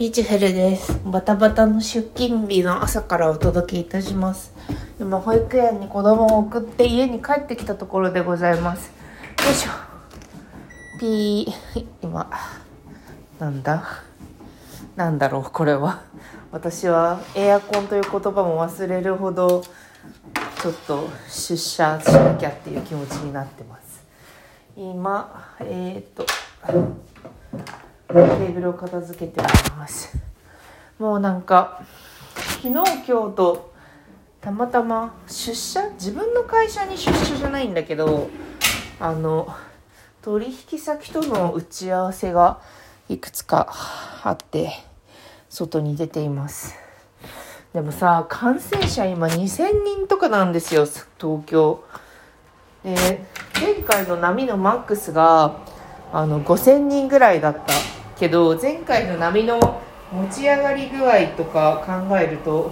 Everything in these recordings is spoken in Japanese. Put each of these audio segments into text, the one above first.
ピーチフェルです。バタバタの出勤日の朝からお届けいたします。今、保育園に子供を送って家に帰ってきたところでございます。よいしょ。ピー、今、なんだ？なんだろう、これは。私はエアコンという言葉も忘れるほど、ちょっと出社しなきゃっていう気持ちになってます。今、えー、っと、テーブルを片付けてます。もうなんか昨日今日とたまたま出社自分の会社に出社じゃないんだけどあの取引先との打ち合わせがいくつかあって外に出ています。でもさ感染者今2000人とかなんですよ東京。で前回の波のマックスがあの5000人ぐらいだった。けど前回の波の持ち上がり具合とか考えると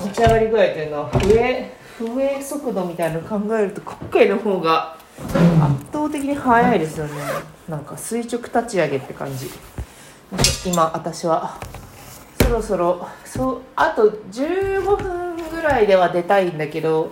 持ち上がり具合というのは増え増え速度みたいなの考えると今回の方が圧倒的に速いですよね。なんか垂直立ち上げって感じ。今私はそろそろそうあと15分ぐらいでは出たいんだけど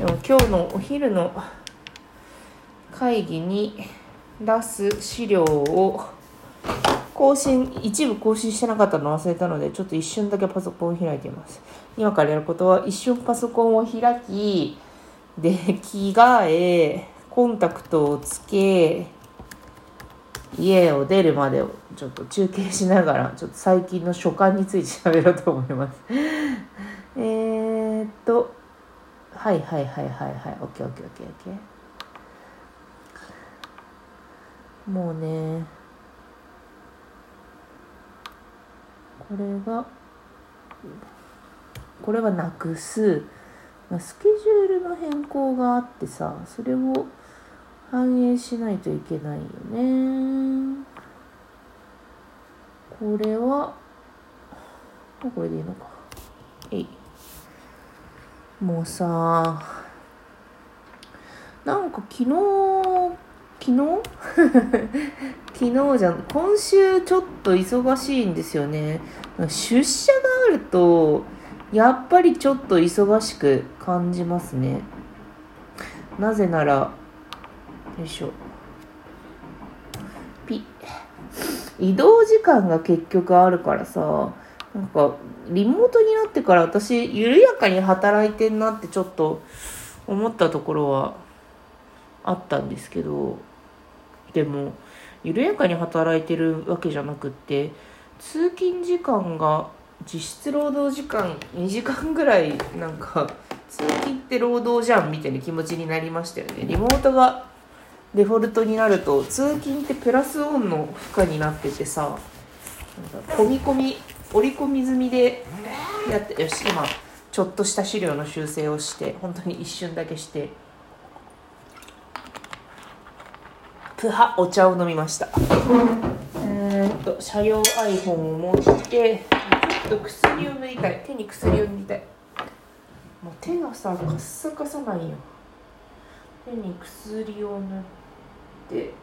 でも今日のお昼の会議に出す資料を更新一部更新してなかったの忘れたのでちょっと一瞬だけパソコンを開いています。今からやることは一瞬パソコンを開きで着替えコンタクトをつけ家を出るまでをちょっと中継しながらちょっと最近の書簡について喋ろうと思います。えーっとはいはいはいはいはい OKOKOKOK もうねこれがこれはなくす。スケジュールの変更があってさそれを反映しないといけないよね。これはこれでいいのか。えい。もうさなんか昨日昨日？昨日じゃん。今週ちょっと忙しいんですよね。出社があるとやっぱりちょっと忙しく感じますね。なぜならよいしょ。ピ。移動時間が結局あるからさなんかリモートになってから私緩やかに働いてんなってちょっと思ったところはあったんですけどでも緩やかに働いてるわけじゃなくって通勤時間が実質労働時間2時間ぐらいなんか通勤って労働じゃんみたいな気持ちになりましたよね。リモートがデフォルトになると通勤ってプラスオンの負荷になっててさなんか込み込み織り込み済みでやってよし今ちょっとした資料の修正をして本当に一瞬だけしてプハお茶を飲みました。えーと車用 iPhone を持ってちょっと薬を塗りたい。手に薬を塗りたい。もう手がさカッサカサなんよ。手に薬を塗って。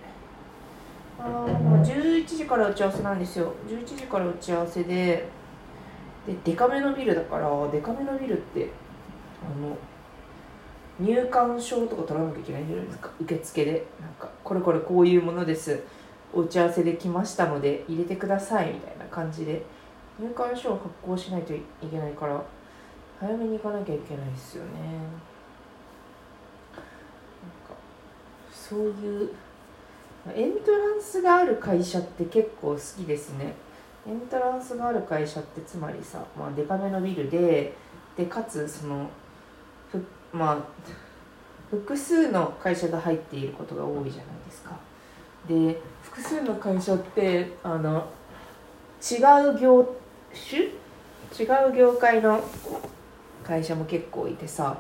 あもう11時から打ち合わせなんですよ。11時から打ち合わせで。でデカめのビルだからデカめのビルってあの入館証とか取らなきゃいけないんじゃないですか？受付で。なんかこれこれこういうものです。お打ち合わせで来ましたので入れてくださいみたいな感じで。入館証を発行しないといけないから早めに行かなきゃいけないですよね。なんかそういうエントランスがある会社って結構好きですね。エントランスがある会社ってつまりさ、まあ、デカめのビルででかつそのまあ複数の会社が入っていることが多いじゃないですか。で複数の会社ってあの違う業種？違う業界の会社も結構いてさ。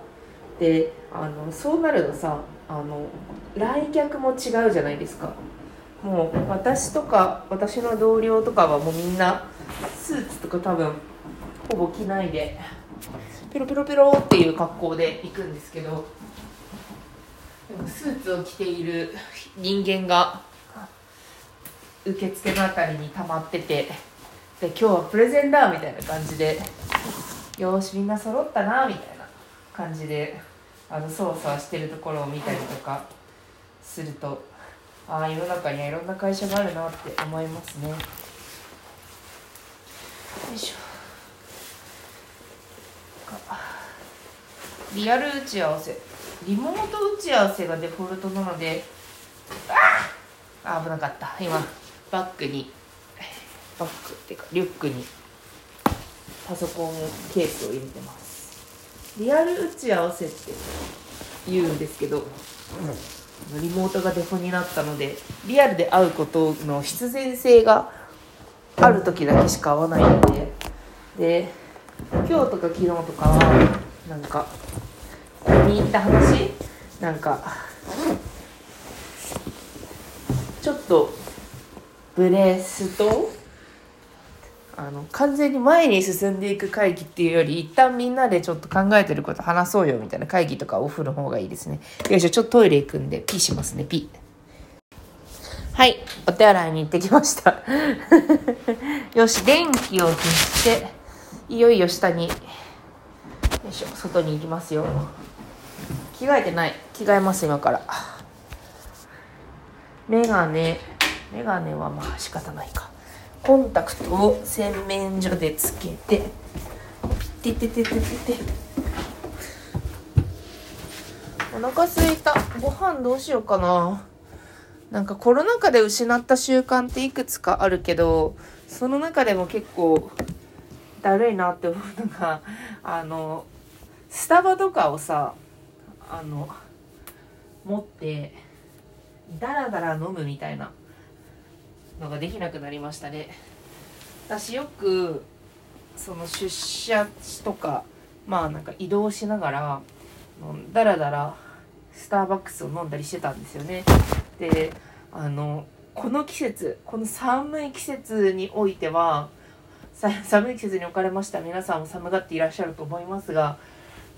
であのそうなるとさあの来客も違うじゃないですか。もう私とか私の同僚とかはもうみんなスーツとか多分ほぼ着ないで。ペロペロペロっていう格好で行くんですけどでもスーツを着ている人間が受付のあたりに溜まっててで今日はプレゼンだみたいな感じでよしみんな揃ったなみたいな感じであの操作してるところを見たりとかするとああ世の中にはいろんな会社があるなって思いますねよいしょリアル打ち合わせ。リモート打ち合わせがデフォルトなのであ危なかった。今バッグに。バッグっていうかリュックに。パソコンケースを入れてます。リアル打ち合わせって言うんですけど、リモートがデフォになったのでリアルで会うことの必然性がある時だけしか会わないのでで今日とか昨日とかはなんかに行った話？なんかちょっとブレスとあの完全に前に進んでいく会議っていうより一旦みんなでちょっと考えてること話そうよみたいな会議とかオフの方がいいですね。よいしょちょっとトイレ行くんでピーしますねピー。はいお手洗いに行ってきました。よし電気を消していよいよ下によいしょ外に行きますよ。着替えてない。着替えます今から。メガネ。メガネはまあ仕方ないか。コンタクトを洗面所でつけてててててててお腹すいた。ご飯どうしようかな。なんかコロナ禍で失った習慣っていくつかあるけどその中でも結構だるいなって思うのがあのスタバとかをさあの持ってダラダラ飲むみたいなのができなくなりましたね。私よくその出社とかまあなんか移動しながらダラダラスターバックスを飲んだりしてたんですよね。であのこの季節この寒い季節においては 寒い季節に置かれました皆さんも寒がっていらっしゃると思いますが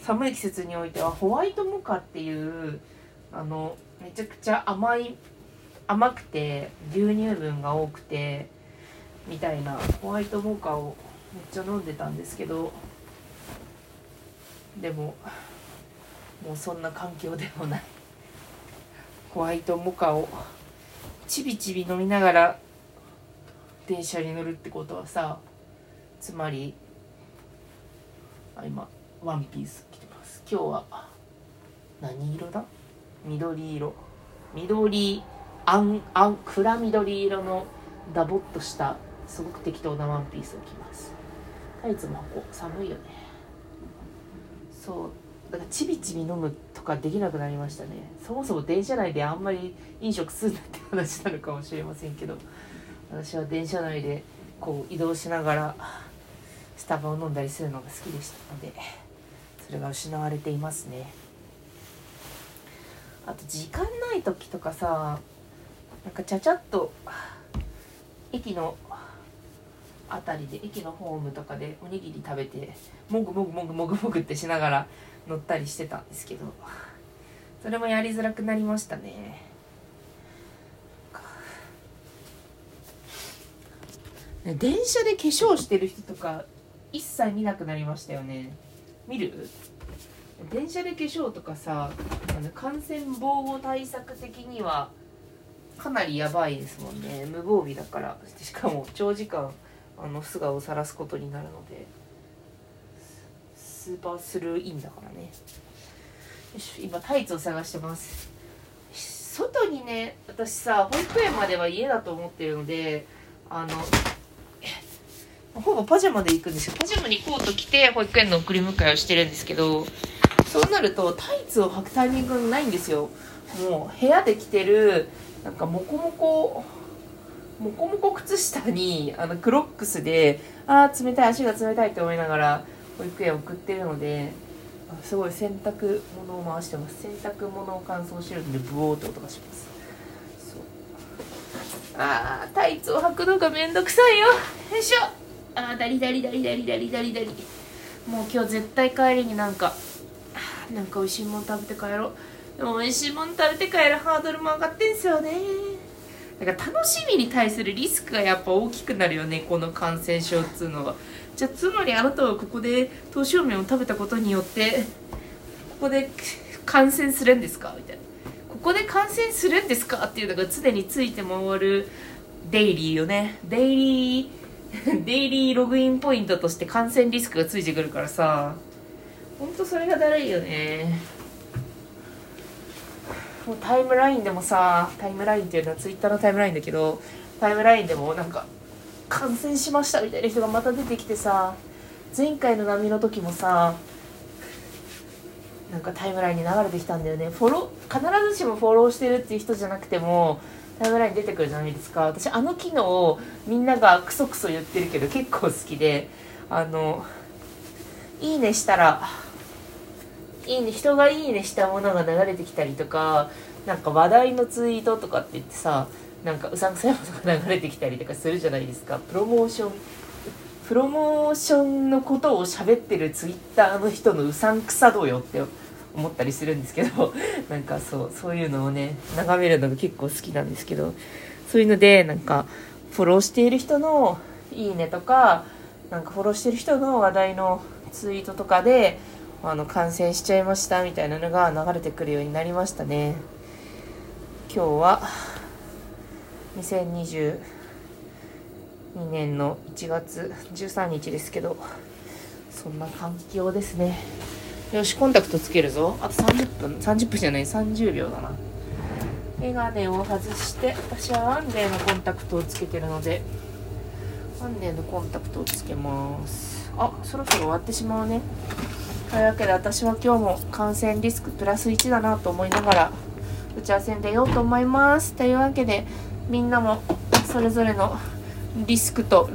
寒い季節においてはホワイトモカっていうあのめちゃくちゃ甘い甘くて牛乳分が多くてみたいなホワイトモカをめっちゃ飲んでたんですけどでももうそんな環境でもない。ホワイトモカをちびちび飲みながら電車に乗るってことはさつまりあ今ワンピース着てます。今日は何色だ？緑色。緑あんあん暗緑色のダボっとしたすごく適当なワンピースを着ます。タイツも箱寒いよね。そう。だからちびちび飲むとかできなくなりましたね。そもそも電車内であんまり飲食するなって話なのかもしれませんけど私は電車内でこう移動しながらスタバを飲んだりするのが好きでしたので。それが失われていますね。あと時間ない時とかさなんかちゃちゃっと駅の辺りで駅のホームとかでおにぎり食べてもぐもぐもぐもぐもぐってしながら乗ったりしてたんですけどそれもやりづらくなりましたね電車で化粧してる人とか一切見なくなりましたよね。見る？電車で化粧とかさあの感染防護対策的にはかなりやばいですもんね。無防備だから。しかも長時間あの素顔を晒すことになるので。スーパースルーインだからね。よし今タイツを探してます。外にね私さ保育園までは家だと思ってるのであのほぼパジャマで行くんですよ。パジャマにコート着て保育園の送り迎えをしてるんですけど。そうなるとタイツを履くタイミングがないんですよ。もう部屋で着てるなんかモコモコモコモコ靴下にあのクロックスでああ冷たい足が冷たいって思いながら保育園送ってるのですごい洗濯物を回してます。洗濯物を乾燥してるのでブオーって音がします。ああタイツを履くのがめんどくさいよ。よいしょ。あーダリダリダリダリダリダリダリ。もう今日絶対帰りになんかなんか美味しいもん食べて帰ろう。でも美味しいもん食べて帰るハードルも上がってんすよね。だから楽しみに対するリスクがやっぱ大きくなるよねこの感染症っつうのは。じゃあつまりあなたはここで刀削麺を食べたことによってここで感染するんですか？みたいな。ここで感染するんですか？っていうのが常について回るデイリーよね。デイリー デイリーログインポイントとして感染リスクがついてくるからさ。ほんとそれがだるいよね。もうタイムラインでもさタイムラインっていうのはツイッターのタイムラインだけどタイムラインでもなんか感染しましたみたいな人がまた出てきてさ前回の波の時もさなんかタイムラインに流れてきたんだよね。フォロー必ずしもフォローしてるっていう人じゃなくてもタイムライン出てくるじゃないですか。私あの機能をみんながクソクソ言ってるけど結構好きで。あのいいねしたらいいね人がいいねしたものが流れてきたりとかなんか話題のツイートとかって言ってさなんかうさんくさいものが流れてきたりとかするじゃないですか。プロモーションプロモーションのことを喋ってるツイッターの人のうさんくさ度よって思ったりするんですけど なんかそうそういうのをね眺めるのが結構好きなんですけどそういうのでなんかフォローしている人の「いいね」とかなんかフォローしてる人の話題のツイートとかであの感染しちゃいましたみたいなのが流れてくるようになりましたね。今日は2022年の1月13日ですけどそんな環境ですね。よしコンタクトつけるぞ。あと30分。30分じゃない。30秒だな。メガネを外して私はワンデーのコンタクトをつけてるのでワンデーのコンタクトをつけます。あそろそろ終わってしまうね。というわけで私は今日も感染リスクプラス1だなと思いながら打ち合わせに出ようと思います。というわけでみんなもそれぞれのリスクと